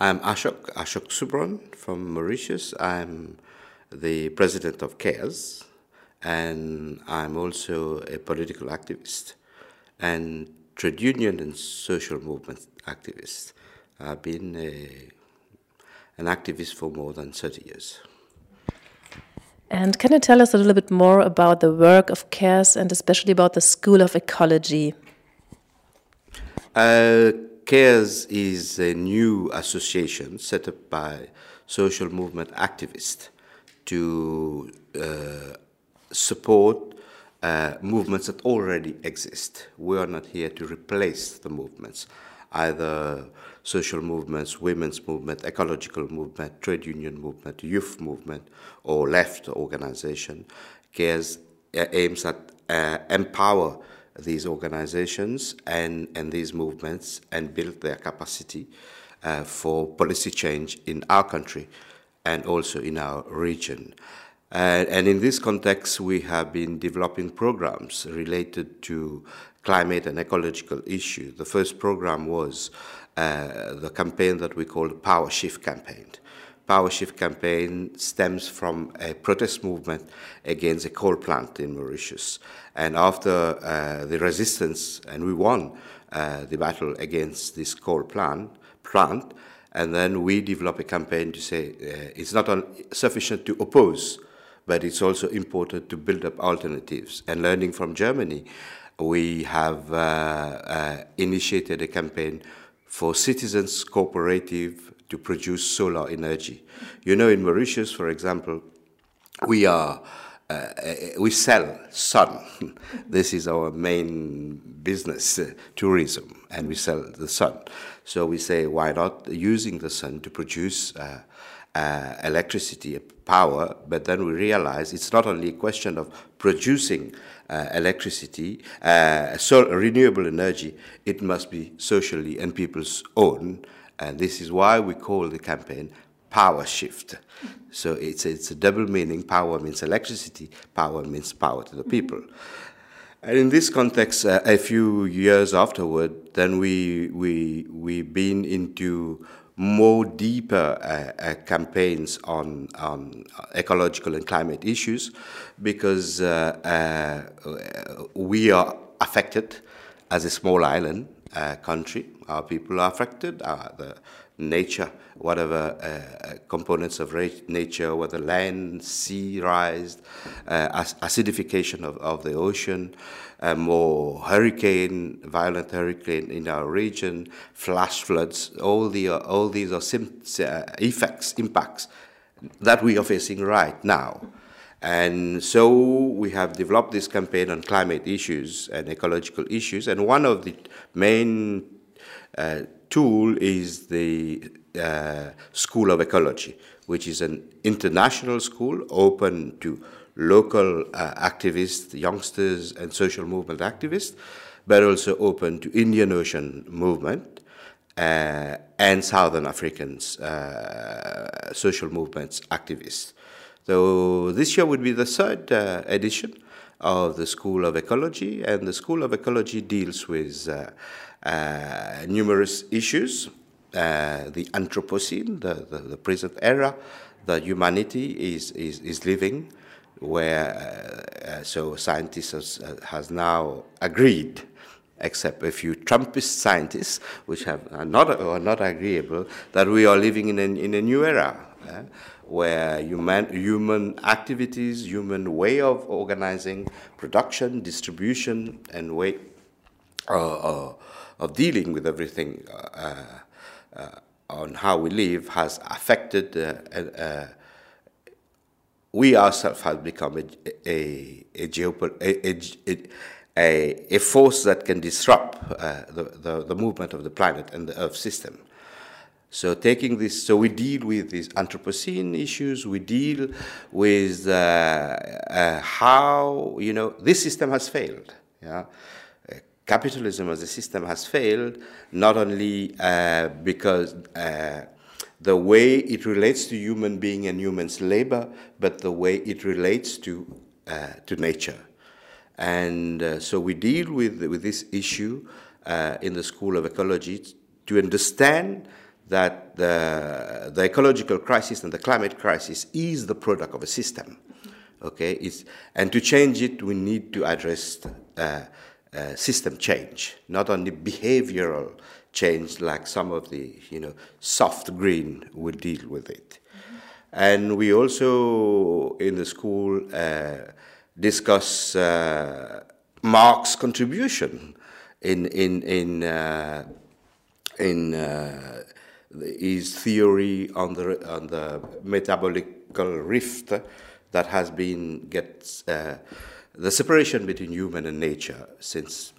I'm Ashok, Ashok Subron from Mauritius. I'm the president of CARES, and I'm also a political activist and trade union and social movement activist. I've been a, an activist for more than 30 years. And can you tell us a little bit more about the work of CARES and especially about the School of Ecology? Uh, CARES is a new association set up by social movement activists to uh, support uh, movements that already exist. We are not here to replace the movements, either social movements, women's movement, ecological movement, trade union movement, youth movement, or left organization. CARES uh, aims at uh, empower these organizations and, and these movements and build their capacity uh, for policy change in our country and also in our region. Uh, and in this context, we have been developing programs related to climate and ecological issues. The first program was uh, the campaign that we call the Power Shift Campaign. Power Shift campaign stems from a protest movement against a coal plant in Mauritius. And after uh, the resistance, and we won uh, the battle against this coal plant, plant, and then we develop a campaign to say uh, it's not sufficient to oppose, but it's also important to build up alternatives. And learning from Germany, we have uh, uh, initiated a campaign for citizens cooperative to produce solar energy. You know, in Mauritius, for example, we are uh, we sell sun. this is our main business, uh, tourism, and we sell the sun. So we say, why not using the sun to produce uh, uh electricity, power? But then we realize it's not only a question of producing uh, electricity, uh, so renewable energy. It must be socially and people's own and this is why we call the campaign Power Shift. So it's, it's a double meaning. Power means electricity, power means power to the people. And in this context, uh, a few years afterward, then we, we, we've been into more deeper uh, uh, campaigns on, on ecological and climate issues because uh, uh we are affected as a small island uh, country. Our people are affected. Uh, the nature, whatever uh, components of nature, whether land, sea rise, acidification of, of the ocean, more hurricane, violent hurricane in our region, flash floods. All the all these are effects, impacts that we are facing right now. And so we have developed this campaign on climate issues and ecological issues. And one of the main uh, tool is the uh, School of Ecology, which is an international school open to local uh, activists, youngsters, and social movement activists, but also open to Indian Ocean movement uh, and Southern Africans, uh, social movements activists. So this year would be the third uh, edition of the School of Ecology, and the School of Ecology deals with uh, uh, numerous issues. Uh, the Anthropocene, the, the, the, present era that humanity is, is, is living, where uh, so scientists has, has now agreed except a few Trumpist scientists, which have, are, not, are not agreeable, that we are living in a, in a new era. Uh, where human, human activities, human way of organizing production, distribution, and way uh, uh, of dealing with everything uh, uh on how we live has affected. Uh, we ourselves have become a, a, a, a, a, a, force that can disrupt uh, the, the, the, movement of the planet and the Earth system. So taking this, so we deal with these Anthropocene issues. We deal with uh, uh, how you know this system has failed. Yeah, uh, capitalism as a system has failed not only uh, because uh, the way it relates to human being and humans' labor, but the way it relates to to nature. And so we deal with with this issue in the School of Ecology to understand that the, the ecological crisis and the climate crisis is the product of a system. Okay, it's, and to change it, we need to address uh, uh, system change, not only behavioral change like some of the you know soft green will deal with it. Mm-hmm. And we also in the school uh, discuss uh, Marx's contribution in in in uh, in uh, his theory on the on the metabolical rift that has been gets uh, the separation between human and nature since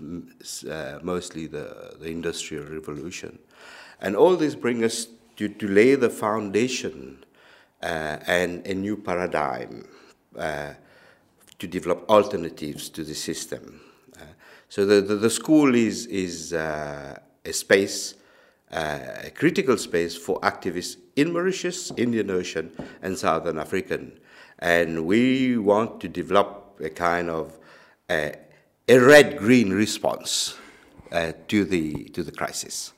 uh, mostly the, the industrial revolution. And all this brings us to, to lay the foundation uh, and a new paradigm uh, to develop alternatives to the system. Uh, so the, the, the, school is is uh, a space a critical space for activists in Mauritius, Indian Ocean, and Southern African. And we want to develop a kind of uh, a red-green response uh, to the to the crisis.